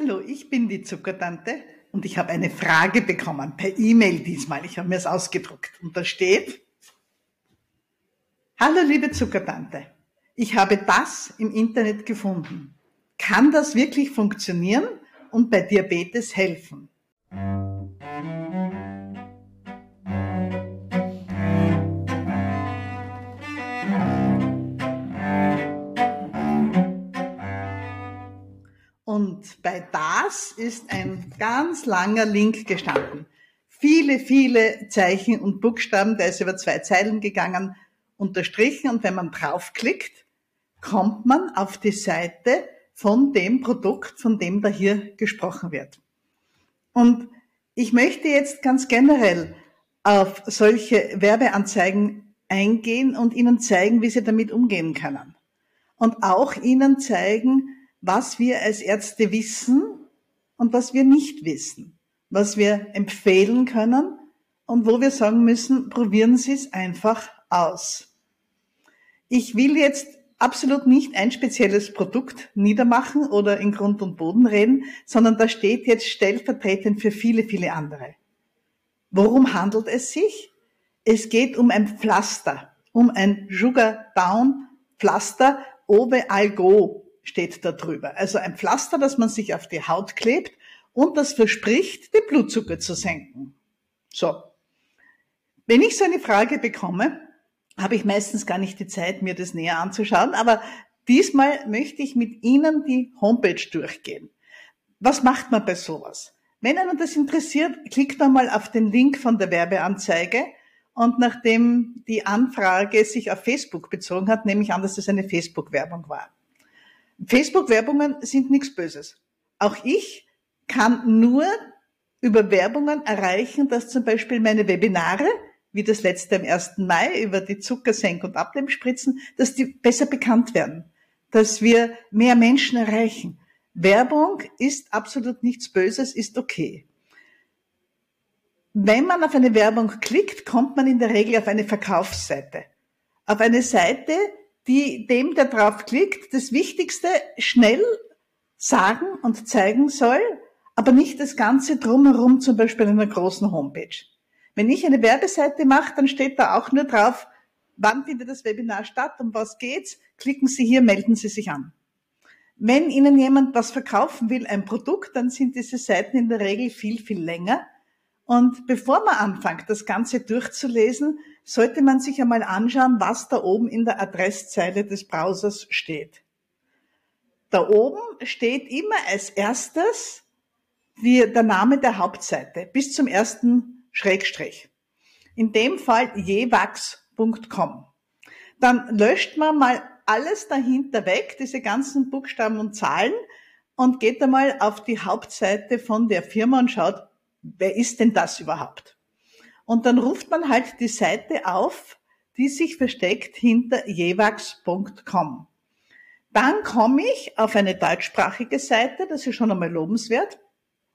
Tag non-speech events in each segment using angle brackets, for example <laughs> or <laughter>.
Hallo, ich bin die Zuckertante und ich habe eine Frage bekommen, per E-Mail diesmal. Ich habe mir es ausgedruckt und da steht, Hallo liebe Zuckertante, ich habe das im Internet gefunden. Kann das wirklich funktionieren und bei Diabetes helfen? Bei das ist ein ganz langer Link gestanden. Viele, viele Zeichen und Buchstaben, der ist über zwei Zeilen gegangen, unterstrichen. Und wenn man draufklickt, kommt man auf die Seite von dem Produkt, von dem da hier gesprochen wird. Und ich möchte jetzt ganz generell auf solche Werbeanzeigen eingehen und Ihnen zeigen, wie Sie damit umgehen können. Und auch Ihnen zeigen, was wir als Ärzte wissen und was wir nicht wissen, was wir empfehlen können und wo wir sagen müssen, probieren Sie es einfach aus. Ich will jetzt absolut nicht ein spezielles Produkt niedermachen oder in Grund und Boden reden, sondern da steht jetzt stellvertretend für viele, viele andere. Worum handelt es sich? Es geht um ein Pflaster, um ein Sugar Down Pflaster Obe Algo steht da drüber. Also ein Pflaster, das man sich auf die Haut klebt und das verspricht, den Blutzucker zu senken. So. Wenn ich so eine Frage bekomme, habe ich meistens gar nicht die Zeit, mir das näher anzuschauen, aber diesmal möchte ich mit Ihnen die Homepage durchgehen. Was macht man bei sowas? Wenn einen das interessiert, klickt einmal auf den Link von der Werbeanzeige und nachdem die Anfrage sich auf Facebook bezogen hat, nehme ich an, dass es eine Facebook-Werbung war. Facebook-Werbungen sind nichts Böses. Auch ich kann nur über Werbungen erreichen, dass zum Beispiel meine Webinare, wie das letzte am 1. Mai über die Zuckersenk- und Abnehmspritzen, dass die besser bekannt werden, dass wir mehr Menschen erreichen. Werbung ist absolut nichts Böses, ist okay. Wenn man auf eine Werbung klickt, kommt man in der Regel auf eine Verkaufsseite. Auf eine Seite, die dem, der drauf klickt, das Wichtigste schnell sagen und zeigen soll, aber nicht das Ganze drumherum, zum Beispiel in einer großen Homepage. Wenn ich eine Werbeseite mache, dann steht da auch nur drauf, wann findet das Webinar statt, um was geht's, klicken Sie hier, melden Sie sich an. Wenn Ihnen jemand was verkaufen will, ein Produkt, dann sind diese Seiten in der Regel viel, viel länger. Und bevor man anfängt, das Ganze durchzulesen, sollte man sich einmal anschauen, was da oben in der Adresszeile des Browsers steht. Da oben steht immer als erstes die, der Name der Hauptseite bis zum ersten Schrägstrich. In dem Fall jewax.com. Dann löscht man mal alles dahinter weg, diese ganzen Buchstaben und Zahlen und geht einmal auf die Hauptseite von der Firma und schaut, wer ist denn das überhaupt? Und dann ruft man halt die Seite auf, die sich versteckt hinter jewax.com. Dann komme ich auf eine deutschsprachige Seite, das ist schon einmal lobenswert.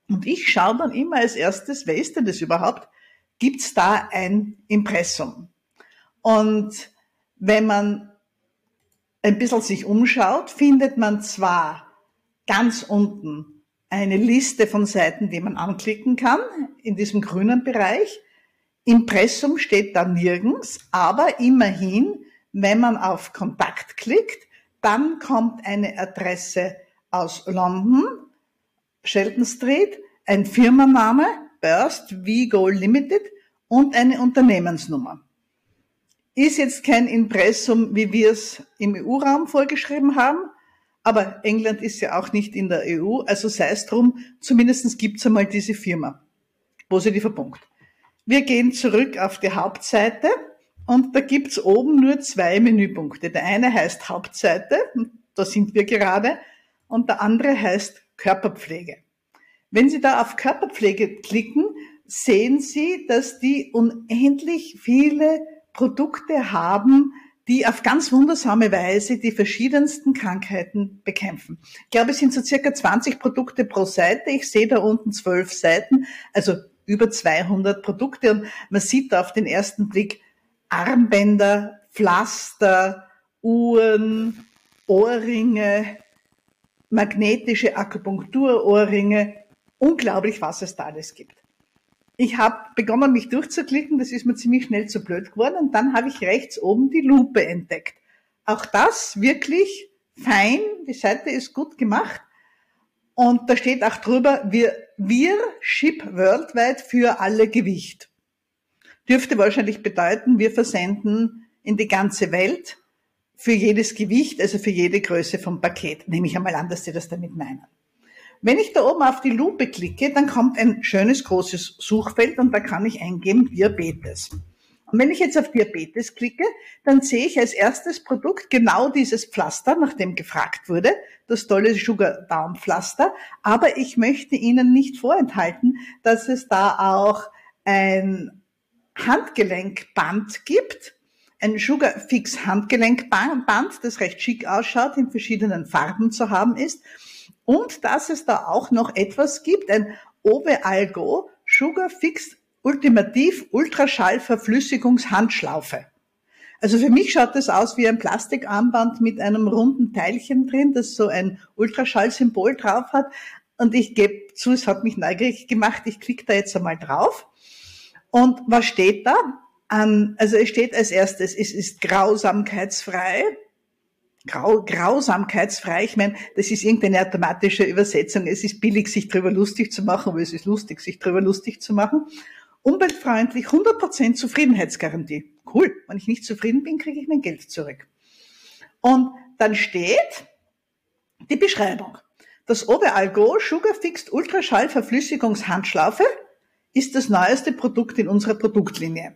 Und ich schaue dann immer als erstes, wer ist denn das überhaupt? Gibt's da ein Impressum? Und wenn man ein bisschen sich umschaut, findet man zwar ganz unten eine Liste von Seiten, die man anklicken kann, in diesem grünen Bereich. Impressum steht da nirgends, aber immerhin, wenn man auf Kontakt klickt, dann kommt eine Adresse aus London, Shelton Street, ein Firmenname, Burst Vigo Limited und eine Unternehmensnummer. Ist jetzt kein Impressum, wie wir es im EU-Raum vorgeschrieben haben, aber England ist ja auch nicht in der EU, also sei es drum, zumindest gibt es einmal diese Firma. Positiver Punkt. Wir gehen zurück auf die Hauptseite und da gibt's oben nur zwei Menüpunkte. Der eine heißt Hauptseite, da sind wir gerade, und der andere heißt Körperpflege. Wenn Sie da auf Körperpflege klicken, sehen Sie, dass die unendlich viele Produkte haben, die auf ganz wundersame Weise die verschiedensten Krankheiten bekämpfen. Ich glaube, es sind so circa 20 Produkte pro Seite. Ich sehe da unten zwölf Seiten. Also über 200 Produkte. Und man sieht auf den ersten Blick Armbänder, Pflaster, Uhren, Ohrringe, magnetische Akupunkturohrringe, unglaublich, was es da alles gibt. Ich habe begonnen, mich durchzuklicken, das ist mir ziemlich schnell zu blöd geworden. Und dann habe ich rechts oben die Lupe entdeckt. Auch das wirklich fein, die Seite ist gut gemacht und da steht auch drüber, wir, wir ship worldwide für alle Gewicht. Dürfte wahrscheinlich bedeuten, wir versenden in die ganze Welt für jedes Gewicht, also für jede Größe vom Paket. Nehme ich einmal an, dass Sie das damit meinen. Wenn ich da oben auf die Lupe klicke, dann kommt ein schönes großes Suchfeld und da kann ich eingeben Diabetes. Und wenn ich jetzt auf Diabetes klicke, dann sehe ich als erstes Produkt genau dieses Pflaster, nach dem gefragt wurde, das tolle Sugar Down Pflaster. Aber ich möchte Ihnen nicht vorenthalten, dass es da auch ein Handgelenkband gibt, ein Sugar Fix Handgelenkband, das recht schick ausschaut, in verschiedenen Farben zu haben ist. Und dass es da auch noch etwas gibt, ein Ove Algo Sugar Fix Ultimativ Ultraschallverflüssigungshandschlaufe. Also für mich schaut das aus wie ein Plastikarmband mit einem runden Teilchen drin, das so ein Ultraschallsymbol drauf hat. Und ich gebe zu, es hat mich neugierig gemacht. Ich klicke da jetzt einmal drauf. Und was steht da? also es steht als erstes, es ist grausamkeitsfrei. Grau, grausamkeitsfrei, ich meine, das ist irgendeine automatische Übersetzung. Es ist billig, sich drüber lustig zu machen, aber es ist lustig, sich drüber lustig zu machen. Umweltfreundlich, 100% Zufriedenheitsgarantie. Cool, wenn ich nicht zufrieden bin, kriege ich mein Geld zurück. Und dann steht die Beschreibung. Das Overall Go Sugar Fixed Ultraschall ist das neueste Produkt in unserer Produktlinie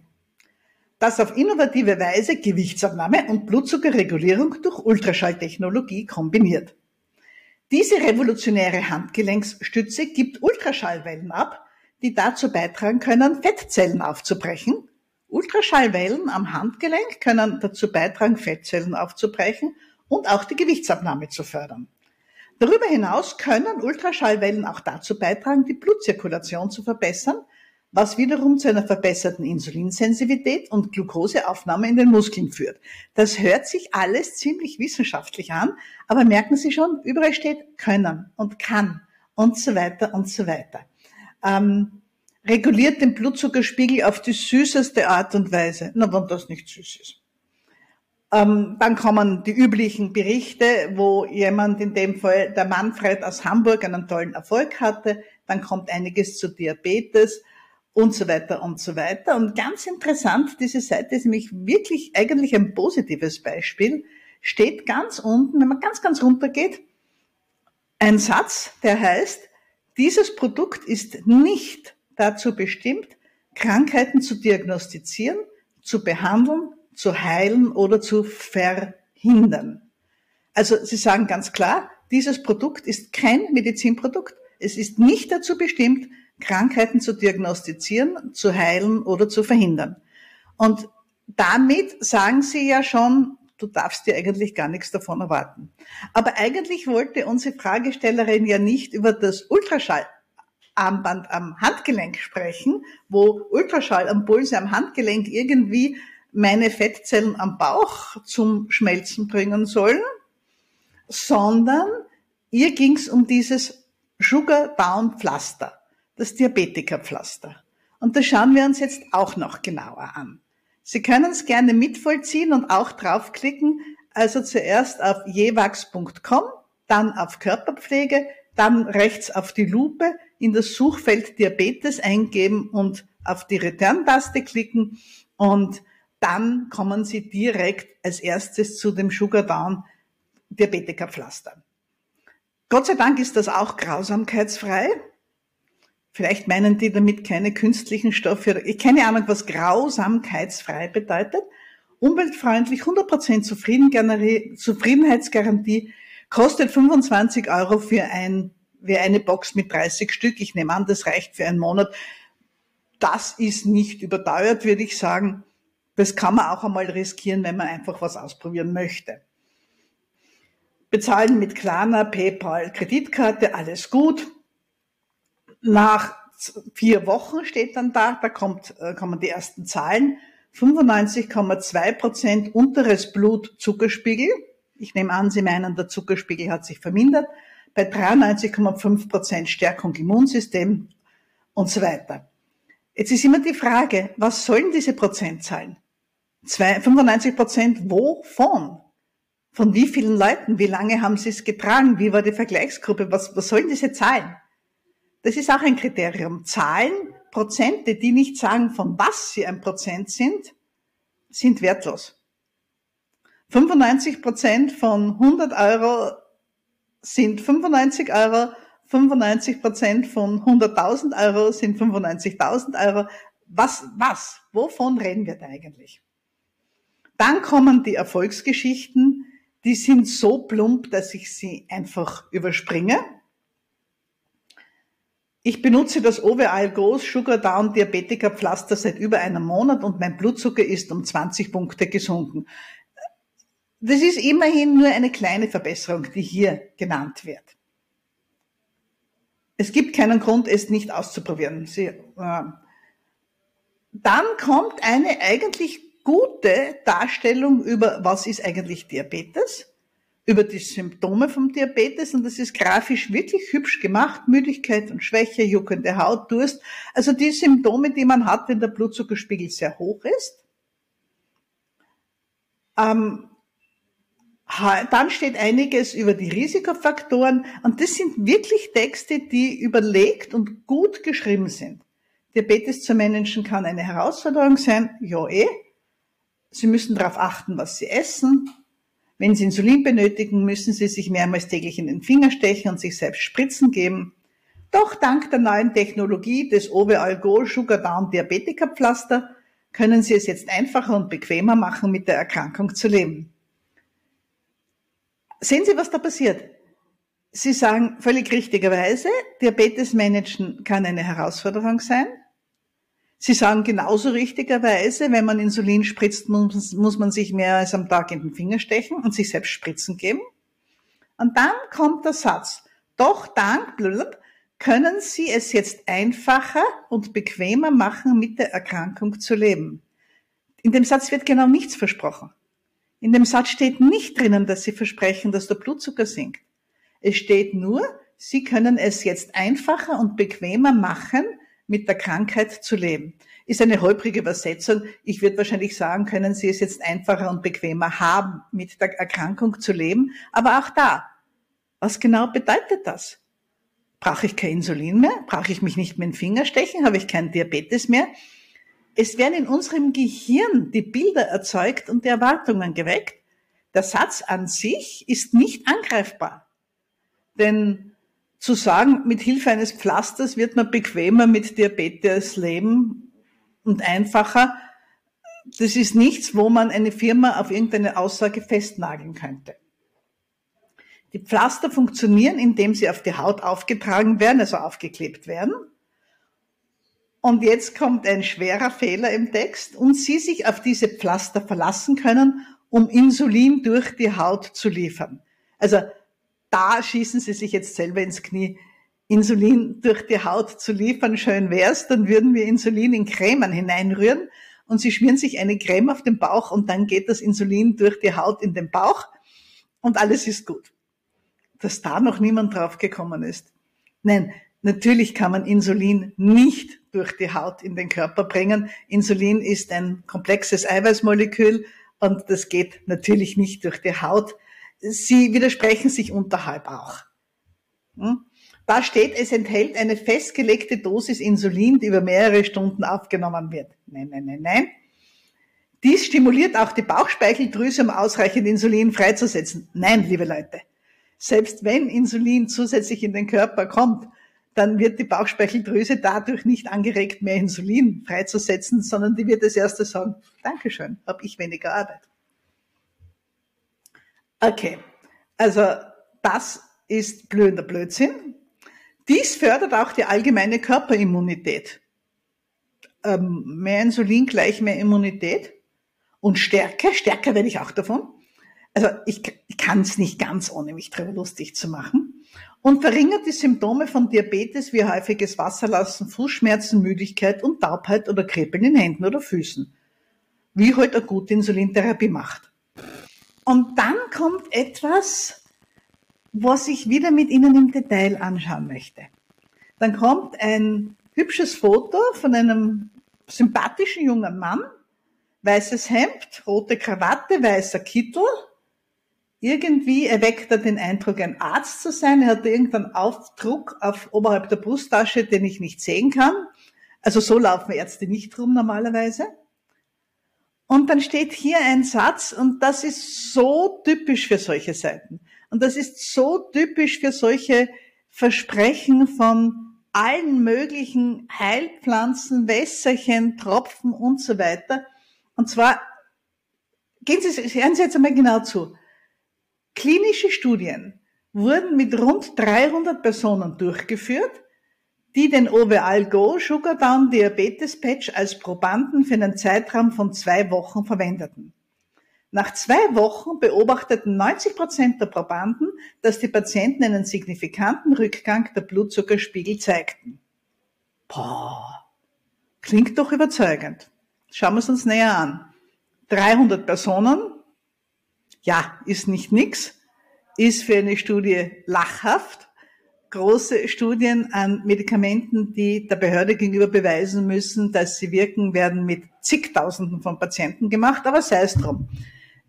das auf innovative Weise Gewichtsabnahme und Blutzuckerregulierung durch Ultraschalltechnologie kombiniert. Diese revolutionäre Handgelenksstütze gibt Ultraschallwellen ab, die dazu beitragen können, Fettzellen aufzubrechen. Ultraschallwellen am Handgelenk können dazu beitragen, Fettzellen aufzubrechen und auch die Gewichtsabnahme zu fördern. Darüber hinaus können Ultraschallwellen auch dazu beitragen, die Blutzirkulation zu verbessern, was wiederum zu einer verbesserten Insulinsensitivität und Glukoseaufnahme in den Muskeln führt. Das hört sich alles ziemlich wissenschaftlich an, aber merken Sie schon, überall steht können und kann und so weiter und so weiter. Ähm, reguliert den Blutzuckerspiegel auf die süßeste Art und Weise. Na, wenn das nicht süß ist. Ähm, dann kommen die üblichen Berichte, wo jemand, in dem Fall der Manfred aus Hamburg, einen tollen Erfolg hatte. Dann kommt einiges zu Diabetes und so weiter und so weiter. Und ganz interessant, diese Seite ist nämlich wirklich eigentlich ein positives Beispiel, steht ganz unten, wenn man ganz, ganz runter geht, ein Satz, der heißt, dieses Produkt ist nicht dazu bestimmt, Krankheiten zu diagnostizieren, zu behandeln, zu heilen oder zu verhindern. Also Sie sagen ganz klar, dieses Produkt ist kein Medizinprodukt. Es ist nicht dazu bestimmt, Krankheiten zu diagnostizieren, zu heilen oder zu verhindern. Und damit sagen sie ja schon, du darfst dir eigentlich gar nichts davon erwarten. Aber eigentlich wollte unsere Fragestellerin ja nicht über das Ultraschallarmband am Handgelenk sprechen, wo Ultraschallimpulse am Handgelenk irgendwie meine Fettzellen am Bauch zum Schmelzen bringen sollen, sondern ihr ging es um dieses Sugar Down Pflaster das Diabetikerpflaster. Und das schauen wir uns jetzt auch noch genauer an. Sie können es gerne mitvollziehen und auch draufklicken. Also zuerst auf jewax.com, dann auf Körperpflege, dann rechts auf die Lupe, in das Suchfeld Diabetes eingeben und auf die Return-Taste klicken und dann kommen Sie direkt als erstes zu dem Sugar Down Diabetikerpflaster. Gott sei Dank ist das auch grausamkeitsfrei. Vielleicht meinen die damit keine künstlichen Stoffe. Ich keine Ahnung, was grausamkeitsfrei bedeutet. Umweltfreundlich, 100% Zufriedenheitsgarantie, kostet 25 Euro für ein, für eine Box mit 30 Stück. Ich nehme an, das reicht für einen Monat. Das ist nicht überteuert, würde ich sagen. Das kann man auch einmal riskieren, wenn man einfach was ausprobieren möchte. Bezahlen mit Klarna, PayPal, Kreditkarte, alles gut nach vier Wochen steht dann da, da kommt, äh, kommen die ersten Zahlen. 95,2 Prozent unteres Blutzuckerspiegel. Ich nehme an, Sie meinen, der Zuckerspiegel hat sich vermindert. bei 93,5 Prozent Stärkung Immunsystem und so weiter. Jetzt ist immer die Frage, was sollen diese Prozentzahlen? 95 Prozent wovon? Von wie vielen Leuten? Wie lange haben sie es getragen? Wie war die Vergleichsgruppe? Was, was sollen diese Zahlen? Das ist auch ein Kriterium. Zahlen, Prozente, die nicht sagen, von was sie ein Prozent sind, sind wertlos. 95 Prozent von 100 Euro sind 95 Euro, 95 Prozent von 100.000 Euro sind 95.000 Euro. Was, was? Wovon reden wir da eigentlich? Dann kommen die Erfolgsgeschichten, die sind so plump, dass ich sie einfach überspringe. Ich benutze das Overall Groß Sugar Down Diabetiker Pflaster seit über einem Monat und mein Blutzucker ist um 20 Punkte gesunken. Das ist immerhin nur eine kleine Verbesserung, die hier genannt wird. Es gibt keinen Grund, es nicht auszuprobieren. Sie, äh, dann kommt eine eigentlich gute Darstellung über, was ist eigentlich Diabetes über die Symptome vom Diabetes und das ist grafisch wirklich hübsch gemacht. Müdigkeit und Schwäche, juckende Haut, Durst. Also die Symptome, die man hat, wenn der Blutzuckerspiegel sehr hoch ist. Ähm, dann steht einiges über die Risikofaktoren und das sind wirklich Texte, die überlegt und gut geschrieben sind. Diabetes zu managen kann eine Herausforderung sein, ja eh. Sie müssen darauf achten, was Sie essen, wenn Sie Insulin benötigen, müssen Sie sich mehrmals täglich in den Finger stechen und sich selbst Spritzen geben. Doch dank der neuen Technologie des Overall Go Sugar Down Diabetika Pflaster können Sie es jetzt einfacher und bequemer machen, mit der Erkrankung zu leben. Sehen Sie, was da passiert? Sie sagen völlig richtigerweise, Diabetes managen kann eine Herausforderung sein. Sie sagen genauso richtigerweise, wenn man Insulin spritzt, muss, muss man sich mehr als am Tag in den Finger stechen und sich selbst Spritzen geben. Und dann kommt der Satz, doch dank blub, können Sie es jetzt einfacher und bequemer machen, mit der Erkrankung zu leben. In dem Satz wird genau nichts versprochen. In dem Satz steht nicht drinnen, dass Sie versprechen, dass der Blutzucker sinkt. Es steht nur, Sie können es jetzt einfacher und bequemer machen, mit der Krankheit zu leben. Ist eine holprige Übersetzung. Ich würde wahrscheinlich sagen, können Sie es jetzt einfacher und bequemer haben, mit der Erkrankung zu leben. Aber auch da, was genau bedeutet das? Brauche ich kein Insulin mehr? Brauche ich mich nicht in den Finger stechen? Habe ich keinen Diabetes mehr? Es werden in unserem Gehirn die Bilder erzeugt und die Erwartungen geweckt. Der Satz an sich ist nicht angreifbar. Denn zu sagen, mit Hilfe eines Pflasters wird man bequemer mit Diabetes leben und einfacher, das ist nichts, wo man eine Firma auf irgendeine Aussage festnageln könnte. Die Pflaster funktionieren, indem sie auf die Haut aufgetragen werden, also aufgeklebt werden. Und jetzt kommt ein schwerer Fehler im Text und Sie sich auf diese Pflaster verlassen können, um Insulin durch die Haut zu liefern. Also da schießen sie sich jetzt selber ins Knie. Insulin durch die Haut zu liefern, schön wär's, dann würden wir Insulin in Cremen hineinrühren und sie schmieren sich eine Creme auf den Bauch und dann geht das Insulin durch die Haut in den Bauch und alles ist gut. Dass da noch niemand drauf gekommen ist. Nein, natürlich kann man Insulin nicht durch die Haut in den Körper bringen. Insulin ist ein komplexes Eiweißmolekül und das geht natürlich nicht durch die Haut sie widersprechen sich unterhalb auch. Hm? Da steht, es enthält eine festgelegte Dosis Insulin, die über mehrere Stunden aufgenommen wird. Nein, nein, nein, nein. Dies stimuliert auch die Bauchspeicheldrüse, um ausreichend Insulin freizusetzen. Nein, liebe Leute. Selbst wenn Insulin zusätzlich in den Körper kommt, dann wird die Bauchspeicheldrüse dadurch nicht angeregt, mehr Insulin freizusetzen, sondern die wird als erstes sagen, Dankeschön, habe ich weniger Arbeit. Okay, also das ist blöder Blödsinn. Dies fördert auch die allgemeine Körperimmunität. Ähm, mehr Insulin gleich mehr Immunität und Stärke. Stärker werde ich auch davon. Also ich, ich kann es nicht ganz, ohne mich drüber lustig zu machen. Und verringert die Symptome von Diabetes wie häufiges Wasserlassen, Fußschmerzen, Müdigkeit und Taubheit oder Kribbeln in Händen oder Füßen. Wie heute halt eine gute Insulintherapie macht. Und dann kommt etwas, was ich wieder mit Ihnen im Detail anschauen möchte. Dann kommt ein hübsches Foto von einem sympathischen jungen Mann, weißes Hemd, rote Krawatte, weißer Kittel. Irgendwie erweckt er den Eindruck, ein Arzt zu sein. Er hat irgendeinen Aufdruck auf oberhalb der Brusttasche, den ich nicht sehen kann. Also so laufen Ärzte nicht rum normalerweise. Und dann steht hier ein Satz und das ist so typisch für solche Seiten. Und das ist so typisch für solche Versprechen von allen möglichen Heilpflanzen, Wässerchen, Tropfen und so weiter. Und zwar, gehen Sie, hören Sie jetzt einmal genau zu. Klinische Studien wurden mit rund 300 Personen durchgeführt die den Overall Go Sugar Down Diabetes Patch als Probanden für einen Zeitraum von zwei Wochen verwendeten. Nach zwei Wochen beobachteten 90 Prozent der Probanden, dass die Patienten einen signifikanten Rückgang der Blutzuckerspiegel zeigten. Boah, klingt doch überzeugend. Schauen wir es uns näher an. 300 Personen, ja, ist nicht nix, ist für eine Studie lachhaft, große Studien an Medikamenten, die der Behörde gegenüber beweisen müssen, dass sie wirken, werden mit zigtausenden von Patienten gemacht, aber sei es drum.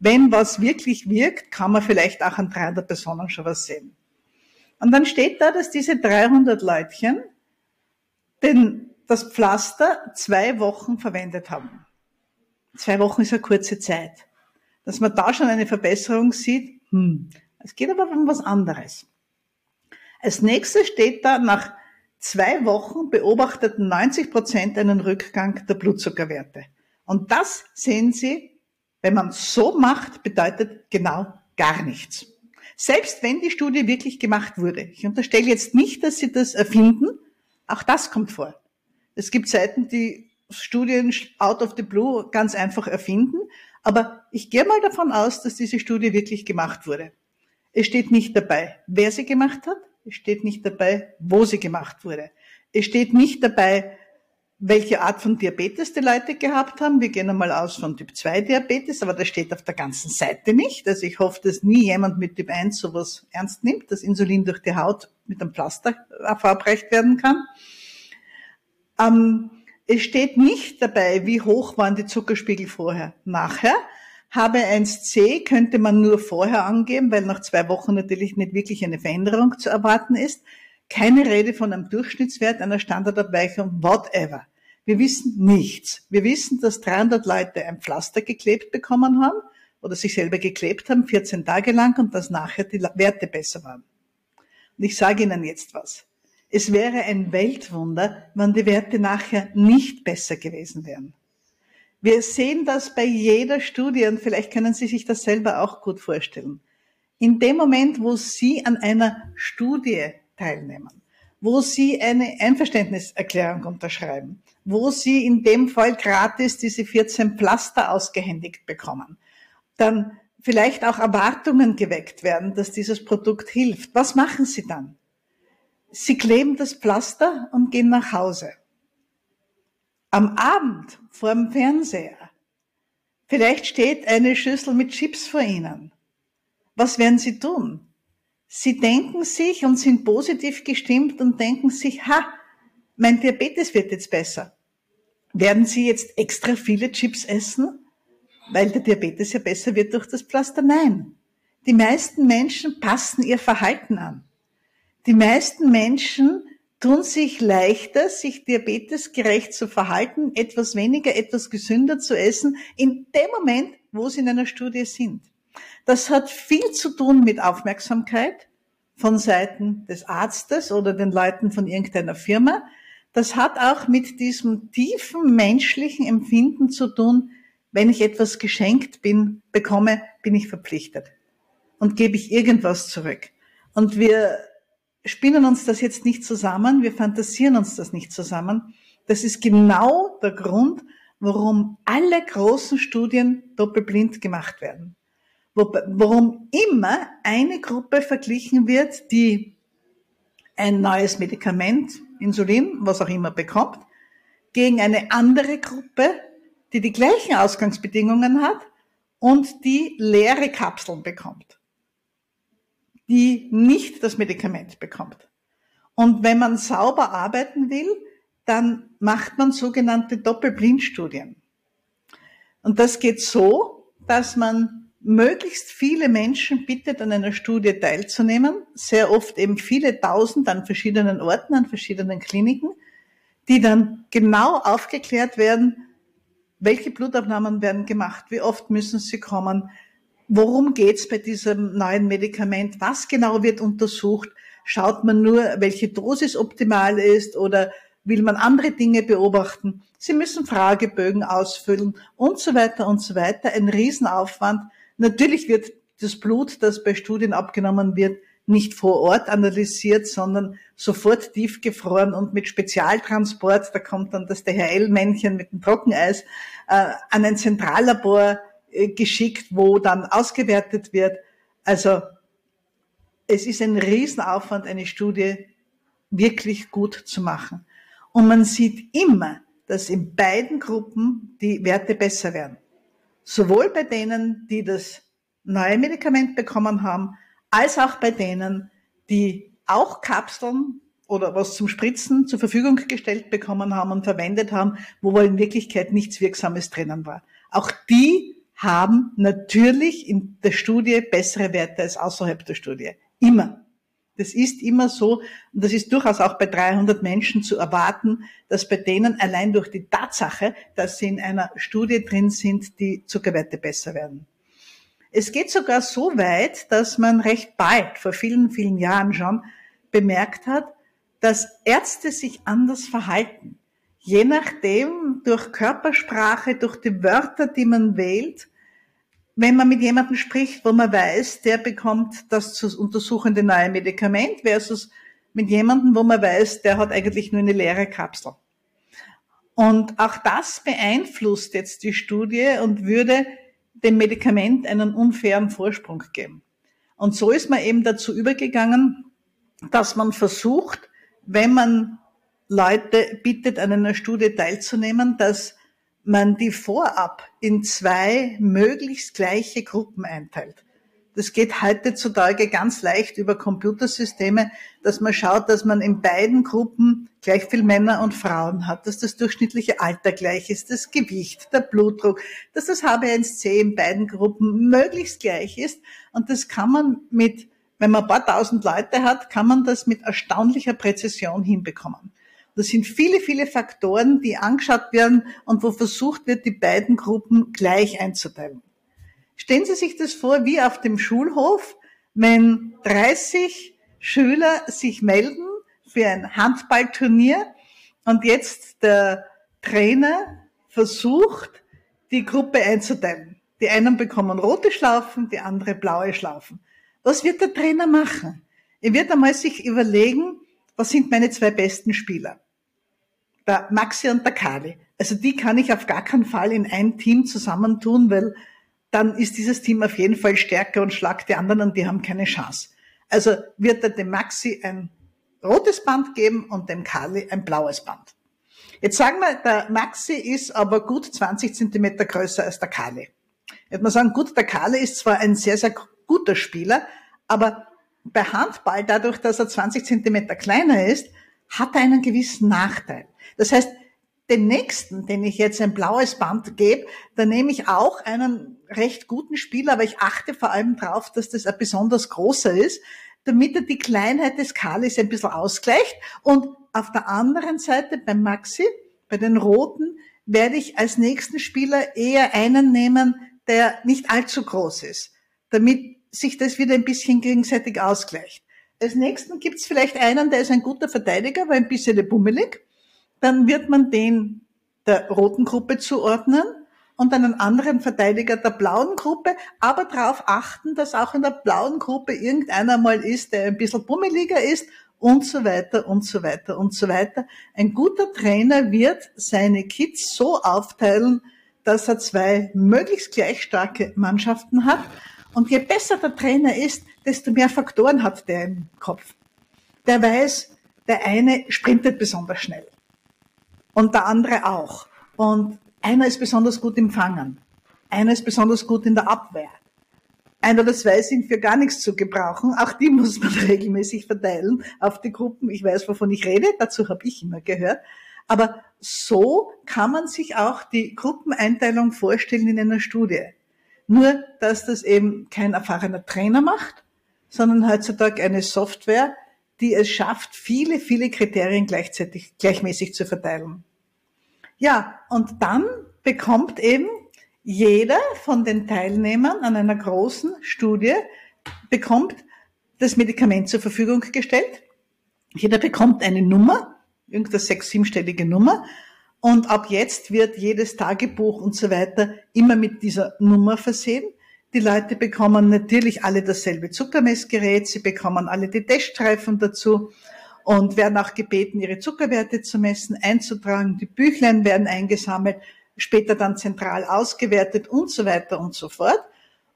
Wenn was wirklich wirkt, kann man vielleicht auch an 300 Personen schon was sehen. Und dann steht da, dass diese 300 Leutchen den, das Pflaster zwei Wochen verwendet haben. Zwei Wochen ist eine kurze Zeit. Dass man da schon eine Verbesserung sieht, hm, es geht aber um was anderes. Als nächstes steht da, nach zwei Wochen beobachteten 90 Prozent einen Rückgang der Blutzuckerwerte. Und das sehen Sie, wenn man so macht, bedeutet genau gar nichts. Selbst wenn die Studie wirklich gemacht wurde. Ich unterstelle jetzt nicht, dass Sie das erfinden. Auch das kommt vor. Es gibt Seiten, die Studien out of the blue ganz einfach erfinden. Aber ich gehe mal davon aus, dass diese Studie wirklich gemacht wurde. Es steht nicht dabei, wer sie gemacht hat. Es steht nicht dabei, wo sie gemacht wurde. Es steht nicht dabei, welche Art von Diabetes die Leute gehabt haben. Wir gehen einmal aus von Typ 2 Diabetes, aber das steht auf der ganzen Seite nicht. Also ich hoffe, dass nie jemand mit Typ 1 sowas ernst nimmt, dass Insulin durch die Haut mit einem Pflaster verabreicht werden kann. Ähm, es steht nicht dabei, wie hoch waren die Zuckerspiegel vorher, nachher. HB1C könnte man nur vorher angeben, weil nach zwei Wochen natürlich nicht wirklich eine Veränderung zu erwarten ist. Keine Rede von einem Durchschnittswert, einer Standardabweichung, whatever. Wir wissen nichts. Wir wissen, dass 300 Leute ein Pflaster geklebt bekommen haben oder sich selber geklebt haben, 14 Tage lang und dass nachher die Werte besser waren. Und ich sage Ihnen jetzt was. Es wäre ein Weltwunder, wenn die Werte nachher nicht besser gewesen wären. Wir sehen das bei jeder Studie und vielleicht können Sie sich das selber auch gut vorstellen. In dem Moment, wo Sie an einer Studie teilnehmen, wo Sie eine Einverständniserklärung unterschreiben, wo Sie in dem Fall gratis diese 14 Pflaster ausgehändigt bekommen, dann vielleicht auch Erwartungen geweckt werden, dass dieses Produkt hilft. Was machen Sie dann? Sie kleben das Pflaster und gehen nach Hause am Abend vor dem Fernseher. Vielleicht steht eine Schüssel mit Chips vor Ihnen. Was werden Sie tun? Sie denken sich und sind positiv gestimmt und denken sich, ha, mein Diabetes wird jetzt besser. Werden Sie jetzt extra viele Chips essen, weil der Diabetes ja besser wird durch das Pflaster? Nein. Die meisten Menschen passen ihr Verhalten an. Die meisten Menschen tun sich leichter, sich diabetesgerecht zu verhalten, etwas weniger, etwas gesünder zu essen, in dem Moment, wo sie in einer Studie sind. Das hat viel zu tun mit Aufmerksamkeit von Seiten des Arztes oder den Leuten von irgendeiner Firma. Das hat auch mit diesem tiefen menschlichen Empfinden zu tun, wenn ich etwas geschenkt bin, bekomme, bin ich verpflichtet und gebe ich irgendwas zurück. Und wir spinnen uns das jetzt nicht zusammen, wir fantasieren uns das nicht zusammen. Das ist genau der Grund, warum alle großen Studien doppelblind gemacht werden. Warum immer eine Gruppe verglichen wird, die ein neues Medikament, Insulin, was auch immer bekommt, gegen eine andere Gruppe, die die gleichen Ausgangsbedingungen hat und die leere Kapseln bekommt. Die nicht das Medikament bekommt. Und wenn man sauber arbeiten will, dann macht man sogenannte Doppelblindstudien. Und das geht so, dass man möglichst viele Menschen bittet, an einer Studie teilzunehmen, sehr oft eben viele tausend an verschiedenen Orten, an verschiedenen Kliniken, die dann genau aufgeklärt werden, welche Blutabnahmen werden gemacht, wie oft müssen sie kommen, worum geht's bei diesem neuen Medikament, was genau wird untersucht, Schaut man nur, welche Dosis optimal ist oder will man andere Dinge beobachten? Sie müssen Fragebögen ausfüllen und so weiter und so weiter. Ein Riesenaufwand. Natürlich wird das Blut, das bei Studien abgenommen wird, nicht vor Ort analysiert, sondern sofort tiefgefroren und mit Spezialtransport, da kommt dann das DHL-Männchen mit dem Trockeneis, äh, an ein Zentrallabor geschickt, wo dann ausgewertet wird. Also es ist ein Riesenaufwand, eine Studie wirklich gut zu machen. Und man sieht immer, dass in beiden Gruppen die Werte besser werden. Sowohl bei denen, die das neue Medikament bekommen haben, als auch bei denen, die auch Kapseln oder was zum Spritzen zur Verfügung gestellt bekommen haben und verwendet haben, wo in Wirklichkeit nichts Wirksames drinnen war. Auch die haben natürlich in der Studie bessere Werte als außerhalb der Studie. Immer. Das ist immer so, und das ist durchaus auch bei 300 Menschen zu erwarten, dass bei denen allein durch die Tatsache, dass sie in einer Studie drin sind, die Zuckerwerte besser werden. Es geht sogar so weit, dass man recht bald, vor vielen, vielen Jahren schon, bemerkt hat, dass Ärzte sich anders verhalten. Je nachdem, durch Körpersprache, durch die Wörter, die man wählt, wenn man mit jemandem spricht, wo man weiß, der bekommt das zu untersuchende neue Medikament versus mit jemandem, wo man weiß, der hat eigentlich nur eine leere Kapsel. Und auch das beeinflusst jetzt die Studie und würde dem Medikament einen unfairen Vorsprung geben. Und so ist man eben dazu übergegangen, dass man versucht, wenn man Leute bittet, an einer Studie teilzunehmen, dass man die vorab in zwei möglichst gleiche Gruppen einteilt. Das geht heutzutage ganz leicht über Computersysteme, dass man schaut, dass man in beiden Gruppen gleich viel Männer und Frauen hat, dass das durchschnittliche Alter gleich ist, das Gewicht, der Blutdruck, dass das HbA1c in beiden Gruppen möglichst gleich ist. Und das kann man mit, wenn man ein paar tausend Leute hat, kann man das mit erstaunlicher Präzision hinbekommen. Das sind viele, viele Faktoren, die angeschaut werden und wo versucht wird, die beiden Gruppen gleich einzuteilen. Stellen Sie sich das vor, wie auf dem Schulhof, wenn 30 Schüler sich melden für ein Handballturnier und jetzt der Trainer versucht, die Gruppe einzuteilen. Die einen bekommen rote Schlaufen, die andere blaue Schlaufen. Was wird der Trainer machen? Er wird einmal sich überlegen, was sind meine zwei besten Spieler? Der Maxi und der Kali. Also die kann ich auf gar keinen Fall in ein Team zusammentun, weil dann ist dieses Team auf jeden Fall stärker und schlagt die anderen und die haben keine Chance. Also wird er dem Maxi ein rotes Band geben und dem Kali ein blaues Band. Jetzt sagen wir, der Maxi ist aber gut 20 Zentimeter größer als der Kali. Jetzt man sagen, gut, der Kali ist zwar ein sehr, sehr guter Spieler, aber bei Handball, dadurch, dass er 20 Zentimeter kleiner ist, hat er einen gewissen Nachteil. Das heißt, den nächsten, den ich jetzt ein blaues Band gebe, da nehme ich auch einen recht guten Spieler, aber ich achte vor allem darauf, dass das ein besonders großer ist, damit er die Kleinheit des Kalis ein bisschen ausgleicht. Und auf der anderen Seite beim Maxi, bei den Roten, werde ich als nächsten Spieler eher einen nehmen, der nicht allzu groß ist, damit sich das wieder ein bisschen gegenseitig ausgleicht. Als nächsten gibt's vielleicht einen, der ist ein guter Verteidiger, aber ein bisschen bummelig dann wird man den der roten Gruppe zuordnen und einen anderen Verteidiger der blauen Gruppe, aber darauf achten, dass auch in der blauen Gruppe irgendeiner mal ist, der ein bisschen bummeliger ist und so weiter und so weiter und so weiter. Ein guter Trainer wird seine Kids so aufteilen, dass er zwei möglichst gleich starke Mannschaften hat. Und je besser der Trainer ist, desto mehr Faktoren hat der im Kopf. Der weiß, der eine sprintet besonders schnell und der andere auch. Und einer ist besonders gut im Fangen, einer ist besonders gut in der Abwehr. ein oder zwei sind für gar nichts zu gebrauchen. Auch die muss man <laughs> regelmäßig verteilen auf die Gruppen. Ich weiß, wovon ich rede. Dazu habe ich immer gehört. Aber so kann man sich auch die Gruppeneinteilung vorstellen in einer Studie. Nur, dass das eben kein erfahrener Trainer macht, sondern heutzutage eine Software, die es schafft, viele, viele Kriterien gleichzeitig, gleichmäßig zu verteilen. Ja, und dann bekommt eben jeder von den Teilnehmern an einer großen Studie bekommt das Medikament zur Verfügung gestellt. Jeder bekommt eine Nummer, irgendeine sechs-, siebenstellige Nummer. Und ab jetzt wird jedes Tagebuch und so weiter immer mit dieser Nummer versehen. Die Leute bekommen natürlich alle dasselbe Zuckermessgerät, sie bekommen alle die Teststreifen dazu und werden auch gebeten, ihre Zuckerwerte zu messen, einzutragen. Die Büchlein werden eingesammelt, später dann zentral ausgewertet und so weiter und so fort.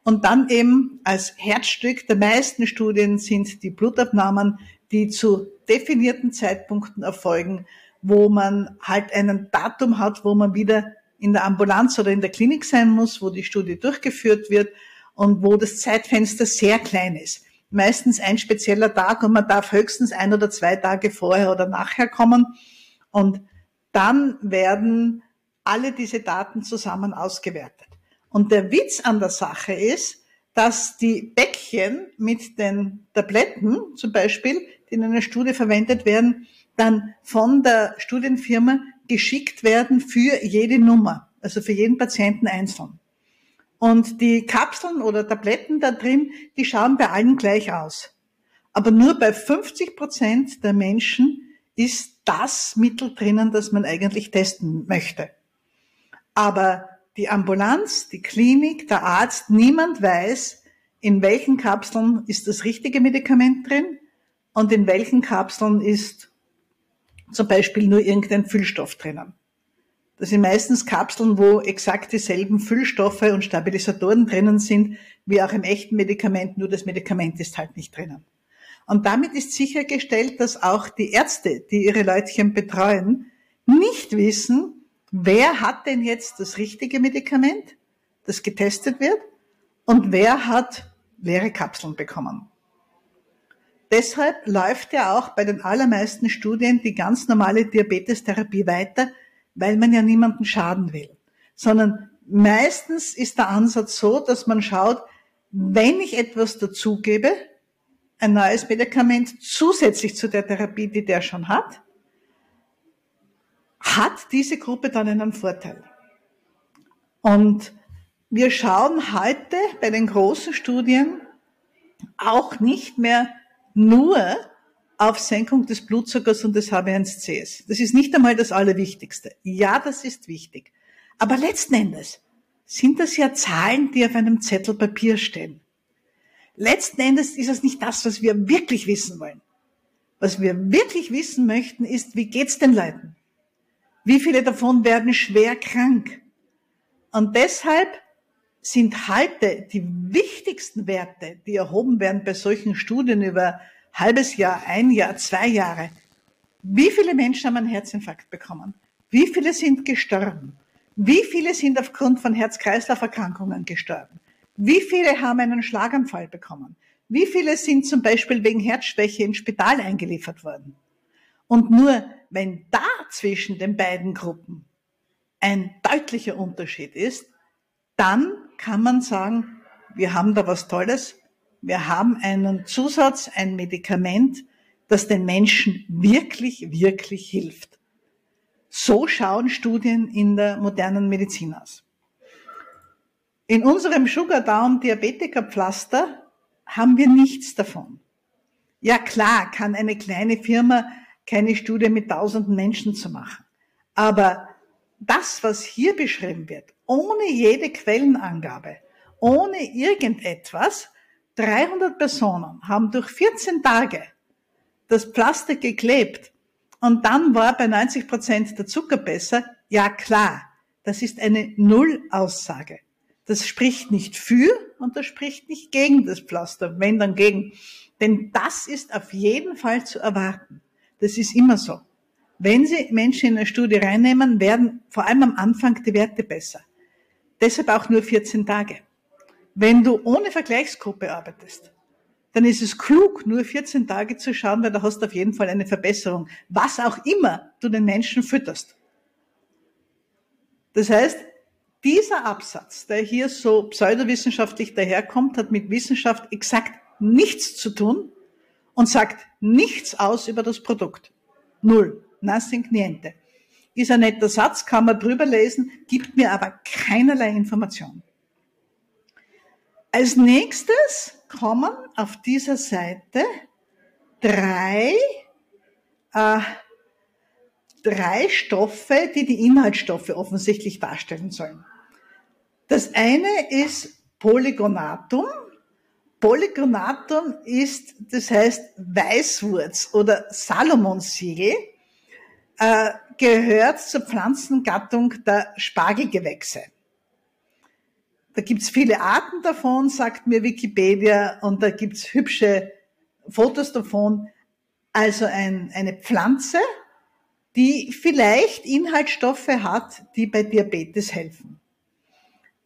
Und dann eben als Herzstück der meisten Studien sind die Blutabnahmen, die zu definierten Zeitpunkten erfolgen, wo man halt einen Datum hat, wo man wieder in der Ambulanz oder in der Klinik sein muss, wo die Studie durchgeführt wird und wo das Zeitfenster sehr klein ist. Meistens ein spezieller Tag und man darf höchstens ein oder zwei Tage vorher oder nachher kommen. Und dann werden alle diese Daten zusammen ausgewertet. Und der Witz an der Sache ist, dass die Bäckchen mit den Tabletten zum Beispiel, die in einer Studie verwendet werden, dann von der Studienfirma geschickt werden für jede Nummer, also für jeden Patienten einzeln. Und die Kapseln oder Tabletten da drin, die schauen bei allen gleich aus. Aber nur bei 50 Prozent der Menschen ist das Mittel drinnen, das man eigentlich testen möchte. Aber die Ambulanz, die Klinik, der Arzt, niemand weiß, in welchen Kapseln ist das richtige Medikament drin und in welchen Kapseln ist zum Beispiel nur irgendein Füllstoff drinnen. Das sind meistens Kapseln, wo exakt dieselben Füllstoffe und Stabilisatoren drinnen sind, wie auch im echten Medikament, nur das Medikament ist halt nicht drinnen. Und damit ist sichergestellt, dass auch die Ärzte, die ihre Leutchen betreuen, nicht wissen, wer hat denn jetzt das richtige Medikament, das getestet wird, und wer hat leere Kapseln bekommen. Deshalb läuft ja auch bei den allermeisten Studien die ganz normale Diabetestherapie weiter, weil man ja niemanden schaden will. Sondern meistens ist der Ansatz so, dass man schaut, wenn ich etwas dazugebe, ein neues Medikament zusätzlich zu der Therapie, die der schon hat, hat diese Gruppe dann einen Vorteil. Und wir schauen heute bei den großen Studien auch nicht mehr nur auf Senkung des Blutzuckers und des HB1Cs. Das ist nicht einmal das Allerwichtigste. Ja, das ist wichtig. Aber letzten Endes sind das ja Zahlen, die auf einem Zettel Papier stehen. Letzten Endes ist es nicht das, was wir wirklich wissen wollen. Was wir wirklich wissen möchten, ist, wie geht's den Leuten? Wie viele davon werden schwer krank? Und deshalb sind heute die wichtigsten Werte, die erhoben werden bei solchen Studien über halbes Jahr, ein Jahr, zwei Jahre. Wie viele Menschen haben einen Herzinfarkt bekommen? Wie viele sind gestorben? Wie viele sind aufgrund von Herz-Kreislauf-Erkrankungen gestorben? Wie viele haben einen Schlaganfall bekommen? Wie viele sind zum Beispiel wegen Herzschwäche ins Spital eingeliefert worden? Und nur wenn da zwischen den beiden Gruppen ein deutlicher Unterschied ist, dann kann man sagen, wir haben da was Tolles, wir haben einen Zusatz, ein Medikament, das den Menschen wirklich, wirklich hilft. So schauen Studien in der modernen Medizin aus. In unserem Sugar Down Diabetiker Pflaster haben wir nichts davon. Ja klar, kann eine kleine Firma keine Studie mit tausenden Menschen zu machen. Aber das, was hier beschrieben wird, ohne jede Quellenangabe, ohne irgendetwas, 300 Personen haben durch 14 Tage das Pflaster geklebt und dann war bei 90 Prozent der Zucker besser. Ja klar, das ist eine Nullaussage. Das spricht nicht für und das spricht nicht gegen das Pflaster, wenn dann gegen. Denn das ist auf jeden Fall zu erwarten. Das ist immer so. Wenn Sie Menschen in eine Studie reinnehmen, werden vor allem am Anfang die Werte besser. Deshalb auch nur 14 Tage. Wenn du ohne Vergleichsgruppe arbeitest, dann ist es klug, nur 14 Tage zu schauen, weil da hast du auf jeden Fall eine Verbesserung, was auch immer du den Menschen fütterst. Das heißt, dieser Absatz, der hier so pseudowissenschaftlich daherkommt, hat mit Wissenschaft exakt nichts zu tun und sagt nichts aus über das Produkt. Null. Nothing niente. Ist ein netter Satz, kann man drüber lesen, gibt mir aber keinerlei Information. Als nächstes kommen auf dieser Seite drei, äh, drei Stoffe, die die Inhaltsstoffe offensichtlich darstellen sollen. Das eine ist Polygonatum. Polygonatum ist, das heißt Weißwurz oder Salomonsiegel, äh, gehört zur Pflanzengattung der Spargelgewächse. Da gibt's viele Arten davon, sagt mir Wikipedia, und da gibt's hübsche Fotos davon. Also ein, eine Pflanze, die vielleicht Inhaltsstoffe hat, die bei Diabetes helfen.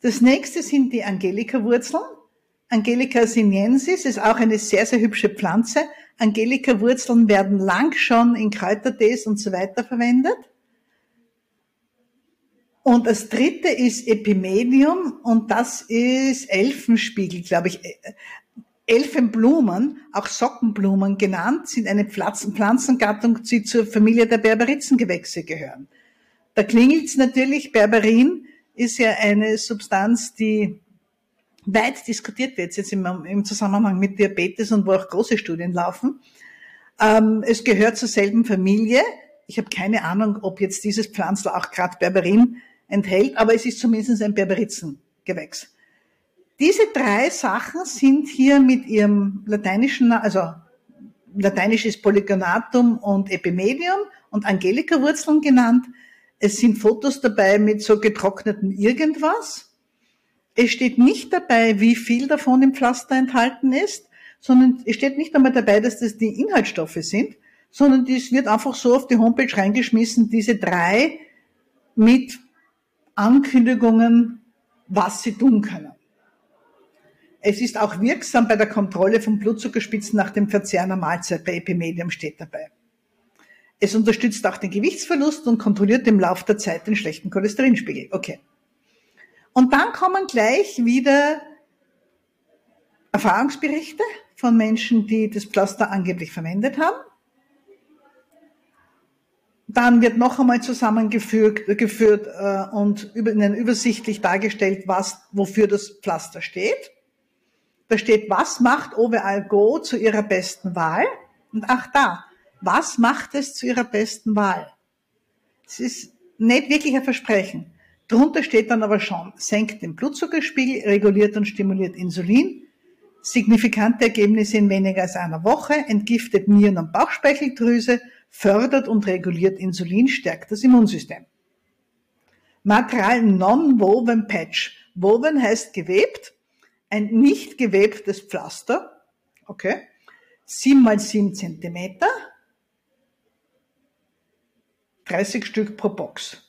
Das nächste sind die Angelika-Wurzeln. Angelica sinensis ist auch eine sehr, sehr hübsche Pflanze. Angelika-Wurzeln werden lang schon in Kräutertees und so weiter verwendet. Und das dritte ist Epimedium und das ist Elfenspiegel, glaube ich. Elfenblumen, auch Sockenblumen genannt, sind eine Pflanzengattung, die zur Familie der Berberitzengewächse gehören. Da klingelt's natürlich, Berberin ist ja eine Substanz, die weit diskutiert wird, jetzt im, im Zusammenhang mit Diabetes und wo auch große Studien laufen. Ähm, es gehört zur selben Familie. Ich habe keine Ahnung, ob jetzt dieses Pflanzler auch gerade Berberin enthält, aber es ist zumindest ein Berberitzengewächs. Diese drei Sachen sind hier mit ihrem lateinischen, also lateinisch ist Polygonatum und Epimedium und Angelika-Wurzeln genannt. Es sind Fotos dabei mit so getrocknetem irgendwas. Es steht nicht dabei, wie viel davon im Pflaster enthalten ist, sondern es steht nicht einmal dabei, dass das die Inhaltsstoffe sind, sondern es wird einfach so auf die Homepage reingeschmissen, diese drei mit Ankündigungen, was sie tun können. Es ist auch wirksam bei der Kontrolle von Blutzuckerspitzen nach dem Verzehr einer Mahlzeit. Bei Epimedium steht dabei. Es unterstützt auch den Gewichtsverlust und kontrolliert im Laufe der Zeit den schlechten Cholesterinspiegel. Okay. Und dann kommen gleich wieder Erfahrungsberichte von Menschen, die das Pflaster angeblich verwendet haben. Dann wird noch einmal zusammengeführt geführt, äh, und übersichtlich dargestellt, was, wofür das Pflaster steht. Da steht, was macht Overall Go zu ihrer besten Wahl? Und ach da, was macht es zu ihrer besten Wahl? Es ist nicht wirklich ein Versprechen. Drunter steht dann aber schon, senkt den Blutzuckerspiegel, reguliert und stimuliert Insulin, signifikante Ergebnisse in weniger als einer Woche, entgiftet Nieren- und Bauchspeicheldrüse, fördert und reguliert Insulin, stärkt das Immunsystem. Material Non-Woven Patch. Woven heißt gewebt, ein nicht gewebtes Pflaster, okay, 7 mal 7 Zentimeter, 30 Stück pro Box.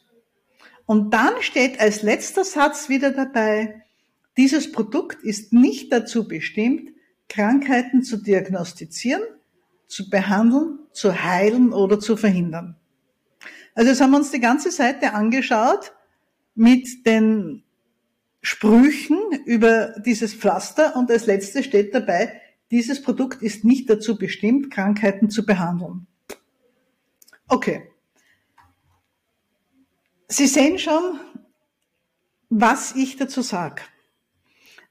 Und dann steht als letzter Satz wieder dabei, dieses Produkt ist nicht dazu bestimmt, Krankheiten zu diagnostizieren, zu behandeln, zu heilen oder zu verhindern. Also jetzt haben wir uns die ganze Seite angeschaut mit den Sprüchen über dieses Pflaster und als letztes steht dabei, dieses Produkt ist nicht dazu bestimmt, Krankheiten zu behandeln. Okay. Sie sehen schon, was ich dazu sage.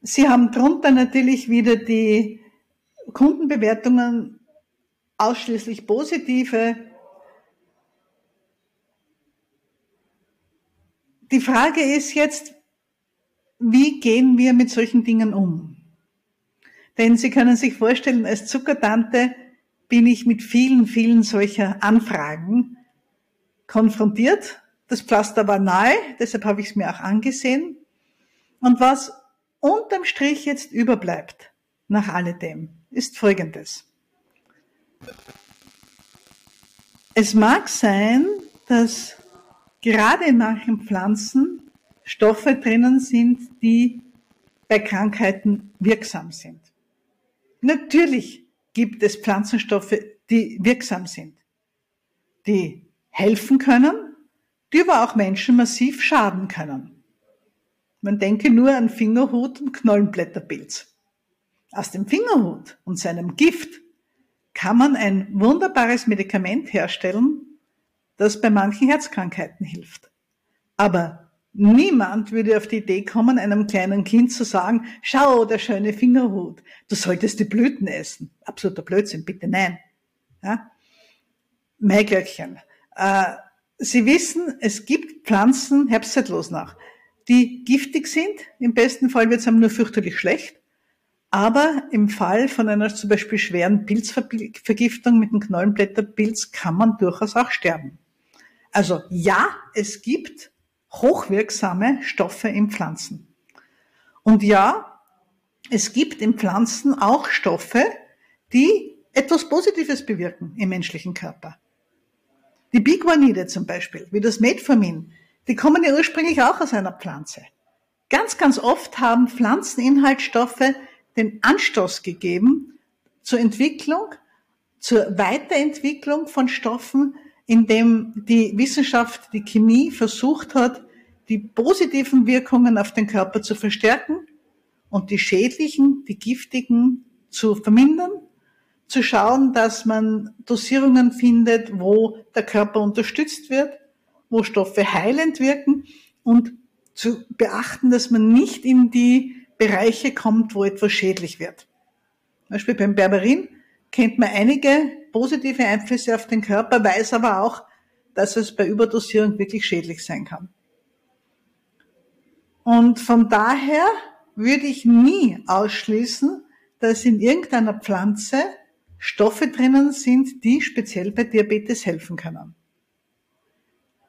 Sie haben drunter natürlich wieder die Kundenbewertungen ausschließlich positive. Die Frage ist jetzt, wie gehen wir mit solchen Dingen um? Denn Sie können sich vorstellen, als Zuckertante bin ich mit vielen, vielen solcher Anfragen konfrontiert das Pflaster war nahe, deshalb habe ich es mir auch angesehen. Und was unterm Strich jetzt überbleibt, nach alledem, ist Folgendes. Es mag sein, dass gerade in manchen Pflanzen Stoffe drinnen sind, die bei Krankheiten wirksam sind. Natürlich gibt es Pflanzenstoffe, die wirksam sind, die helfen können, die aber auch Menschen massiv schaden können. Man denke nur an Fingerhut und Knollenblätterpilz. Aus dem Fingerhut und seinem Gift kann man ein wunderbares Medikament herstellen, das bei manchen Herzkrankheiten hilft. Aber niemand würde auf die Idee kommen, einem kleinen Kind zu sagen, schau, der schöne Fingerhut, du solltest die Blüten essen. Absoluter Blödsinn, bitte nein. Ja? Maiglöckchen. Äh, Sie wissen, es gibt Pflanzen, herbstzeitlos nach, die giftig sind. Im besten Fall wird es einem nur fürchterlich schlecht. Aber im Fall von einer zum Beispiel schweren Pilzvergiftung mit einem Knollenblätterpilz kann man durchaus auch sterben. Also ja, es gibt hochwirksame Stoffe in Pflanzen. Und ja, es gibt in Pflanzen auch Stoffe, die etwas Positives bewirken im menschlichen Körper. Die Biguanide zum Beispiel, wie das Metformin, die kommen ja ursprünglich auch aus einer Pflanze. Ganz, ganz oft haben Pflanzeninhaltsstoffe den Anstoß gegeben zur Entwicklung, zur Weiterentwicklung von Stoffen, indem die Wissenschaft, die Chemie versucht hat, die positiven Wirkungen auf den Körper zu verstärken und die schädlichen, die giftigen zu vermindern, zu schauen, dass man Dosierungen findet, wo der Körper unterstützt wird, wo Stoffe heilend wirken und zu beachten, dass man nicht in die Bereiche kommt, wo etwas schädlich wird. Zum Beispiel beim Berberin kennt man einige positive Einflüsse auf den Körper, weiß aber auch, dass es bei Überdosierung wirklich schädlich sein kann. Und von daher würde ich nie ausschließen, dass in irgendeiner Pflanze Stoffe drinnen sind, die speziell bei Diabetes helfen können.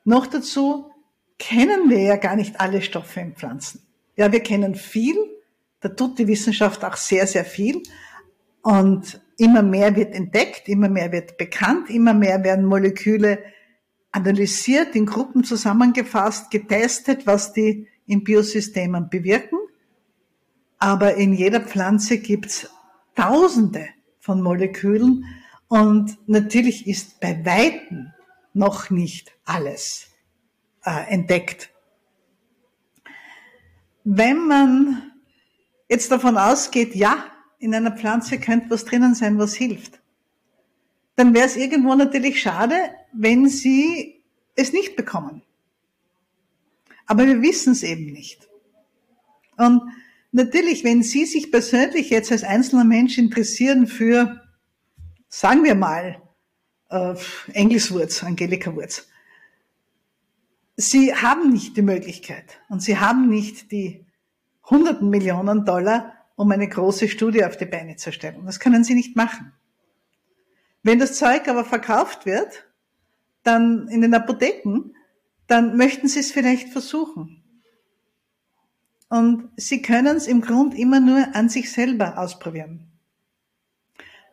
Noch dazu kennen wir ja gar nicht alle Stoffe in Pflanzen. Ja, wir kennen viel, da tut die Wissenschaft auch sehr, sehr viel. Und immer mehr wird entdeckt, immer mehr wird bekannt, immer mehr werden Moleküle analysiert, in Gruppen zusammengefasst, getestet, was die in Biosystemen bewirken. Aber in jeder Pflanze gibt's Tausende von Molekülen und natürlich ist bei Weitem noch nicht alles äh, entdeckt. Wenn man jetzt davon ausgeht, ja, in einer Pflanze könnte was drinnen sein, was hilft, dann wäre es irgendwo natürlich schade, wenn sie es nicht bekommen. Aber wir wissen es eben nicht. Und natürlich, wenn Sie sich persönlich jetzt als einzelner Mensch interessieren für, sagen wir mal, äh, Engelswurz, Angelika Wurz, Sie haben nicht die Möglichkeit und Sie haben nicht die hunderten Millionen Dollar, um eine große Studie auf die Beine zu stellen. Das können Sie nicht machen. Wenn das Zeug aber verkauft wird, dann in den Apotheken, dann möchten Sie es vielleicht versuchen. Und Sie können es im Grund immer nur an sich selber ausprobieren.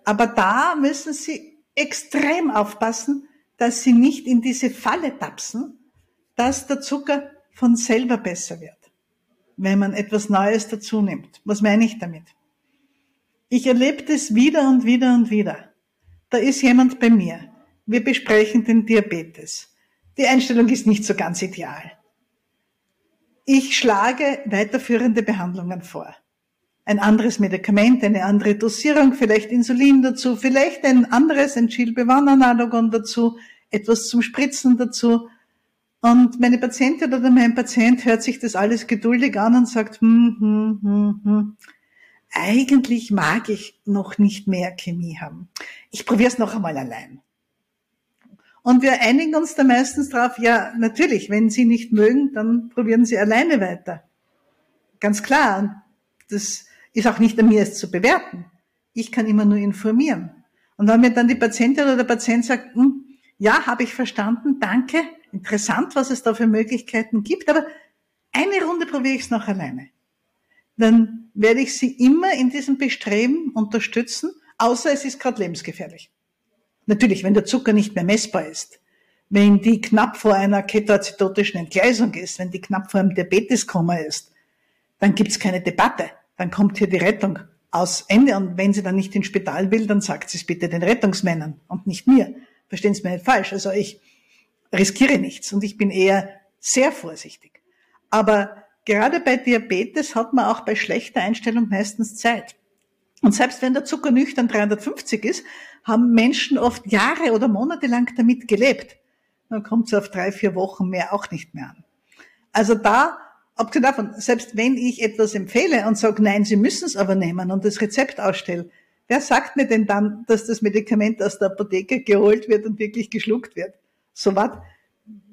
Aber da müssen Sie extrem aufpassen, dass Sie nicht in diese Falle tapsen, dass der Zucker von selber besser wird wenn man etwas Neues dazu nimmt. Was meine ich damit? Ich erlebe das wieder und wieder und wieder. Da ist jemand bei mir. Wir besprechen den Diabetes. Die Einstellung ist nicht so ganz ideal. Ich schlage weiterführende Behandlungen vor. Ein anderes Medikament, eine andere Dosierung, vielleicht Insulin dazu, vielleicht ein anderes, ein Chilbevan-Analogon dazu, etwas zum Spritzen dazu, und meine Patientin oder mein Patient hört sich das alles geduldig an und sagt, hm, hm, hm, hm. eigentlich mag ich noch nicht mehr Chemie haben. Ich probiere es noch einmal allein. Und wir einigen uns da meistens drauf, ja, natürlich, wenn Sie nicht mögen, dann probieren Sie alleine weiter. Ganz klar. Das ist auch nicht an mir, es zu bewerten. Ich kann immer nur informieren. Und wenn mir dann die Patientin oder der Patient sagt, hm, ja, habe ich verstanden, danke, interessant, was es da für Möglichkeiten gibt, aber eine Runde probiere ich es noch alleine. Dann werde ich sie immer in diesem Bestreben unterstützen, außer es ist gerade lebensgefährlich. Natürlich, wenn der Zucker nicht mehr messbar ist, wenn die knapp vor einer ketoazidotischen Entgleisung ist, wenn die knapp vor einem Diabeteskoma ist, dann gibt's keine Debatte. Dann kommt hier die Rettung aus Ende. Und wenn sie dann nicht ins Spital will, dann sagt sie es bitte den Rettungsmännern und nicht mir. Verstehen Sie mir nicht falsch. Also ich riskiere nichts und ich bin eher sehr vorsichtig. Aber gerade bei Diabetes hat man auch bei schlechter Einstellung meistens Zeit. Und selbst wenn der Zucker nüchtern 350 ist, haben Menschen oft Jahre oder Monate lang damit gelebt. Dann kommt es auf drei, vier Wochen mehr auch nicht mehr an. Also da, abgesehen davon, selbst wenn ich etwas empfehle und sage, nein, Sie müssen es aber nehmen und das Rezept ausstelle, wer sagt mir denn dann, dass das Medikament aus der Apotheke geholt wird und wirklich geschluckt wird? So was.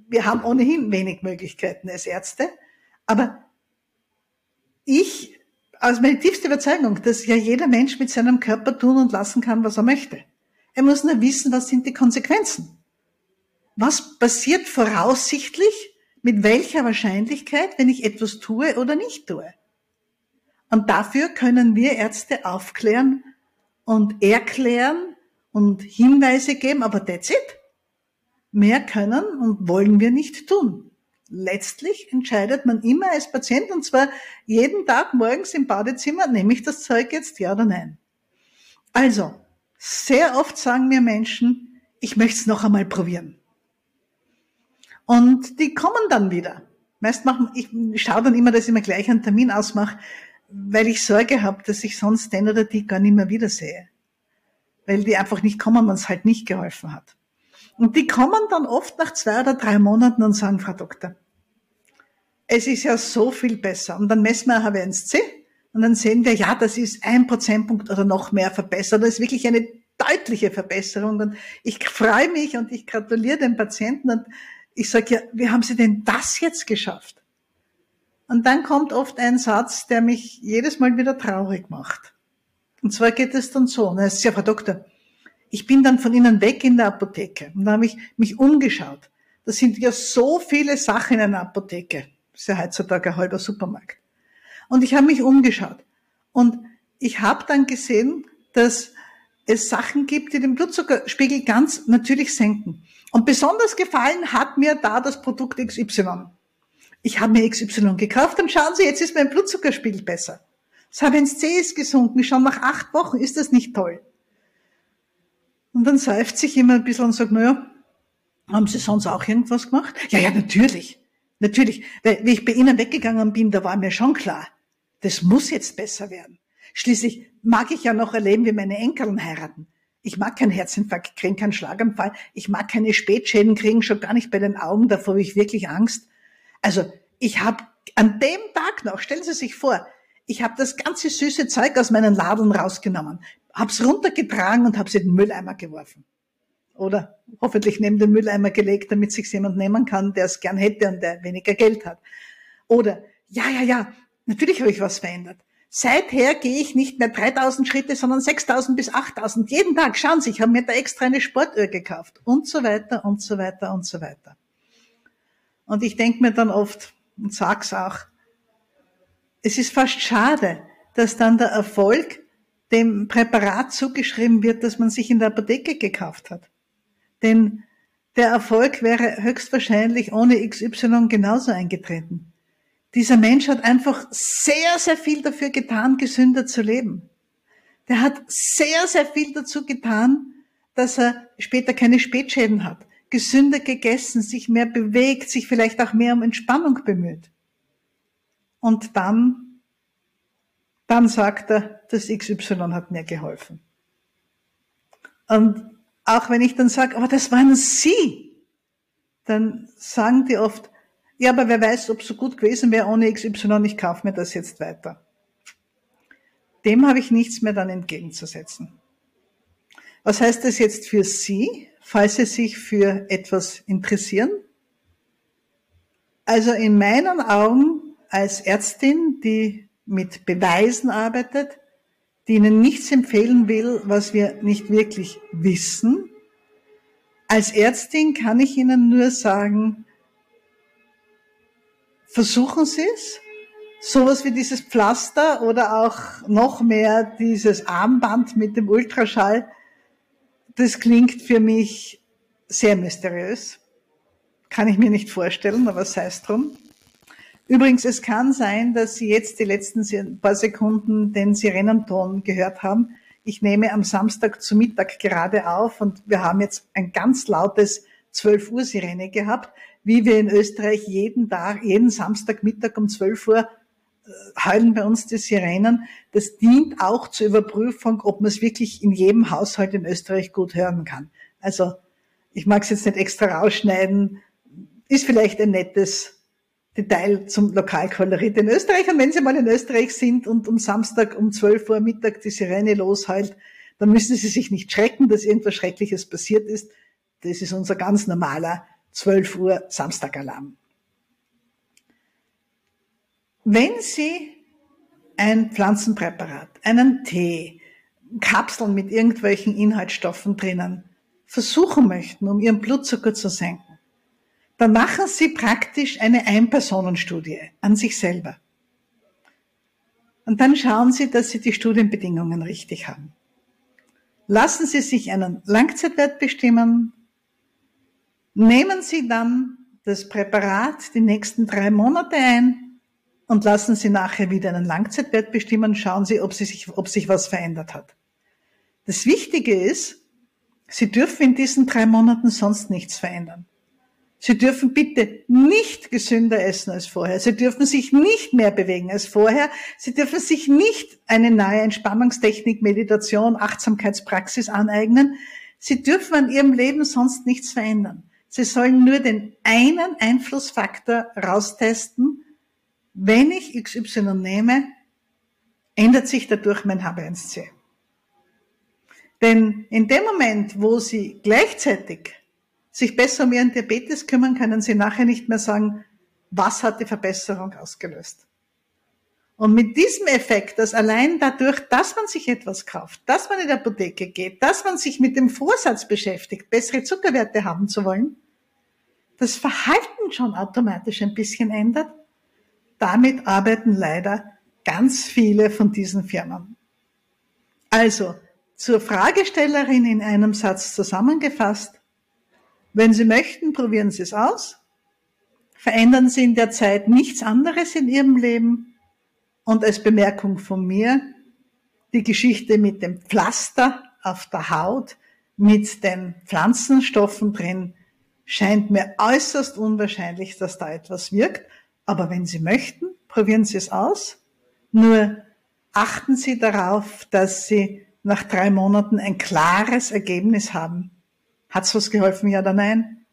Wir haben ohnehin wenig Möglichkeiten als Ärzte, aber ich, aus meiner tiefsten Überzeugung, dass ja jeder Mensch mit seinem Körper tun und lassen kann, was er möchte. Er muss nur wissen, was sind die Konsequenzen. Was passiert voraussichtlich mit welcher Wahrscheinlichkeit, wenn ich etwas tue oder nicht tue. Und dafür können wir Ärzte aufklären und erklären und Hinweise geben, aber that's it. Mehr können und wollen wir nicht tun. Letztlich entscheidet man immer als Patient und zwar jeden Tag morgens im Badezimmer, nehme ich das Zeug jetzt, ja oder nein. Also, sehr oft sagen mir Menschen, ich möchte es noch einmal probieren. Und die kommen dann wieder. Meist machen, ich schaue dann immer, dass ich mir gleich einen Termin ausmache, weil ich Sorge habe, dass ich sonst den oder die gar nicht mehr wiedersehe. Weil die einfach nicht kommen, wenn es halt nicht geholfen hat. Und die kommen dann oft nach zwei oder drei Monaten und sagen, Frau Doktor, es ist ja so viel besser. Und dann messen wir H1C und dann sehen wir, ja, das ist ein Prozentpunkt oder noch mehr verbessert. Das ist wirklich eine deutliche Verbesserung. Und ich freue mich und ich gratuliere den Patienten und ich sage ja, wie haben Sie denn das jetzt geschafft? Und dann kommt oft ein Satz, der mich jedes Mal wieder traurig macht. Und zwar geht es dann so, na, es ist ja, Frau Doktor, ich bin dann von Ihnen weg in der Apotheke und da habe ich mich umgeschaut. Da sind ja so viele Sachen in einer Apotheke. Das ist ja heutzutage ein halber Supermarkt. Und ich habe mich umgeschaut. Und ich habe dann gesehen, dass es Sachen gibt, die den Blutzuckerspiegel ganz natürlich senken. Und besonders gefallen hat mir da das Produkt XY. Ich habe mir XY gekauft und schauen Sie, jetzt ist mein Blutzuckerspiegel besser. Das H1C ist gesunken, schon nach acht Wochen, ist das nicht toll? Und dann seufzt sich immer ein bisschen und sagt, naja, haben Sie sonst auch irgendwas gemacht? Ja, ja, natürlich. Natürlich. Weil, wie ich bei Ihnen weggegangen bin, da war mir schon klar, das muss jetzt besser werden. Schließlich mag ich ja noch erleben, wie meine Enkeln heiraten. Ich mag keinen Herzinfarkt kriegen, keinen Schlaganfall. Ich mag keine Spätschäden kriegen, schon gar nicht bei den Augen. Davor habe ich wirklich Angst. Also ich habe an dem Tag noch, stellen Sie sich vor, ich habe das ganze süße Zeug aus meinen Ladeln rausgenommen, hab's runtergetragen und habe es in den Mülleimer geworfen. Oder hoffentlich neben den Mülleimer gelegt, damit sich jemand nehmen kann, der es gern hätte und der weniger Geld hat. Oder, ja, ja, ja, natürlich habe ich was verändert. Seither gehe ich nicht mehr 3000 Schritte, sondern 6000 bis 8000 jeden Tag. Schauen Sie, ich habe mir da extra eine Sportuhr gekauft und so weiter und so weiter und so weiter. Und ich denke mir dann oft und sag's auch, es ist fast schade, dass dann der Erfolg dem Präparat zugeschrieben wird, das man sich in der Apotheke gekauft hat. Denn der Erfolg wäre höchstwahrscheinlich ohne XY genauso eingetreten. Dieser Mensch hat einfach sehr, sehr viel dafür getan, gesünder zu leben. Der hat sehr, sehr viel dazu getan, dass er später keine Spätschäden hat, gesünder gegessen, sich mehr bewegt, sich vielleicht auch mehr um Entspannung bemüht. Und dann, dann sagt er, das XY hat mir geholfen. Und auch wenn ich dann sage, aber das waren Sie, dann sagen die oft, ja, aber wer weiß, ob es so gut gewesen wäre ohne XY, ich kaufe mir das jetzt weiter. Dem habe ich nichts mehr dann entgegenzusetzen. Was heißt das jetzt für Sie, falls Sie sich für etwas interessieren? Also in meinen Augen als Ärztin, die mit Beweisen arbeitet, die Ihnen nichts empfehlen will, was wir nicht wirklich wissen. Als Ärztin kann ich Ihnen nur sagen, versuchen Sie es. Sowas wie dieses Pflaster oder auch noch mehr dieses Armband mit dem Ultraschall, das klingt für mich sehr mysteriös. Kann ich mir nicht vorstellen, aber sei es drum. Übrigens, es kann sein, dass Sie jetzt die letzten paar Sekunden den Sirenenton gehört haben. Ich nehme am Samstag zu Mittag gerade auf und wir haben jetzt ein ganz lautes 12 Uhr Sirene gehabt, wie wir in Österreich jeden Tag, jeden Samstagmittag um 12 Uhr äh, heulen bei uns die Sirenen. Das dient auch zur Überprüfung, ob man es wirklich in jedem Haushalt in Österreich gut hören kann. Also ich mag es jetzt nicht extra rausschneiden, ist vielleicht ein nettes Detail zum Lokalkolorit in Österreich. Und wenn Sie mal in Österreich sind und um Samstag um 12 Uhr Mittag die Sirene losheult, dann müssen Sie sich nicht schrecken, dass irgendwas Schreckliches passiert ist. Das ist unser ganz normaler 12 Uhr Samstagalarm. Wenn Sie ein Pflanzenpräparat, einen Tee, Kapseln mit irgendwelchen Inhaltsstoffen drinnen versuchen möchten, um Ihren Blutzucker zu senken, dann machen Sie praktisch eine Einpersonenstudie an sich selber. Und dann schauen Sie, dass Sie die Studienbedingungen richtig haben. Lassen Sie sich einen Langzeitwert bestimmen. Nehmen Sie dann das Präparat die nächsten drei Monate ein und lassen Sie nachher wieder einen Langzeitwert bestimmen. Schauen Sie, ob, Sie sich, ob sich was verändert hat. Das Wichtige ist, Sie dürfen in diesen drei Monaten sonst nichts verändern. Sie dürfen bitte nicht gesünder essen als vorher. Sie dürfen sich nicht mehr bewegen als vorher. Sie dürfen sich nicht eine neue Entspannungstechnik, Meditation, Achtsamkeitspraxis aneignen. Sie dürfen an ihrem Leben sonst nichts verändern. Sie sollen nur den einen Einflussfaktor raustesten. Wenn ich XY nehme, ändert sich dadurch mein H1C. Denn in dem Moment, wo Sie gleichzeitig sich besser um ihren Diabetes kümmern, können sie nachher nicht mehr sagen, was hat die Verbesserung ausgelöst. Und mit diesem Effekt, dass allein dadurch, dass man sich etwas kauft, dass man in die Apotheke geht, dass man sich mit dem Vorsatz beschäftigt, bessere Zuckerwerte haben zu wollen, das Verhalten schon automatisch ein bisschen ändert, damit arbeiten leider ganz viele von diesen Firmen. Also, zur Fragestellerin in einem Satz zusammengefasst, wenn Sie möchten, probieren Sie es aus. Verändern Sie in der Zeit nichts anderes in Ihrem Leben. Und als Bemerkung von mir, die Geschichte mit dem Pflaster auf der Haut, mit den Pflanzenstoffen drin, scheint mir äußerst unwahrscheinlich, dass da etwas wirkt. Aber wenn Sie möchten, probieren Sie es aus. Nur achten Sie darauf, dass Sie nach drei Monaten ein klares Ergebnis haben. Hat's was geholfen, ja oder nein?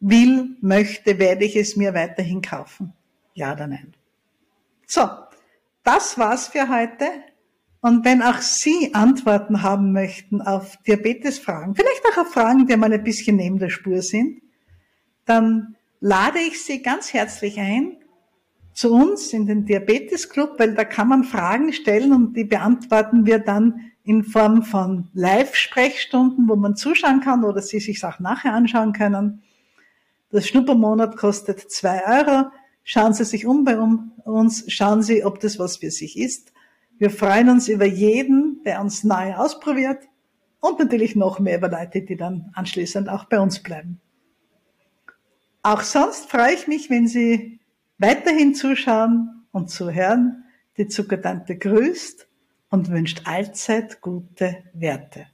Will, möchte, werde ich es mir weiterhin kaufen? Ja oder nein? So, das war's für heute. Und wenn auch Sie Antworten haben möchten auf Diabetesfragen, vielleicht auch auf Fragen, die mal ein bisschen neben der Spur sind, dann lade ich Sie ganz herzlich ein zu uns in den Diabetes Club, weil da kann man Fragen stellen und die beantworten wir dann in Form von Live-Sprechstunden, wo man zuschauen kann oder Sie sich auch nachher anschauen können. Das Schnuppermonat kostet zwei Euro. Schauen Sie sich um bei uns, schauen Sie, ob das was für sich ist. Wir freuen uns über jeden, der uns neu ausprobiert und natürlich noch mehr über Leute, die dann anschließend auch bei uns bleiben. Auch sonst freue ich mich, wenn Sie weiterhin zuschauen und zuhören. Die Zuckertante grüßt und wünscht allzeit gute Werte.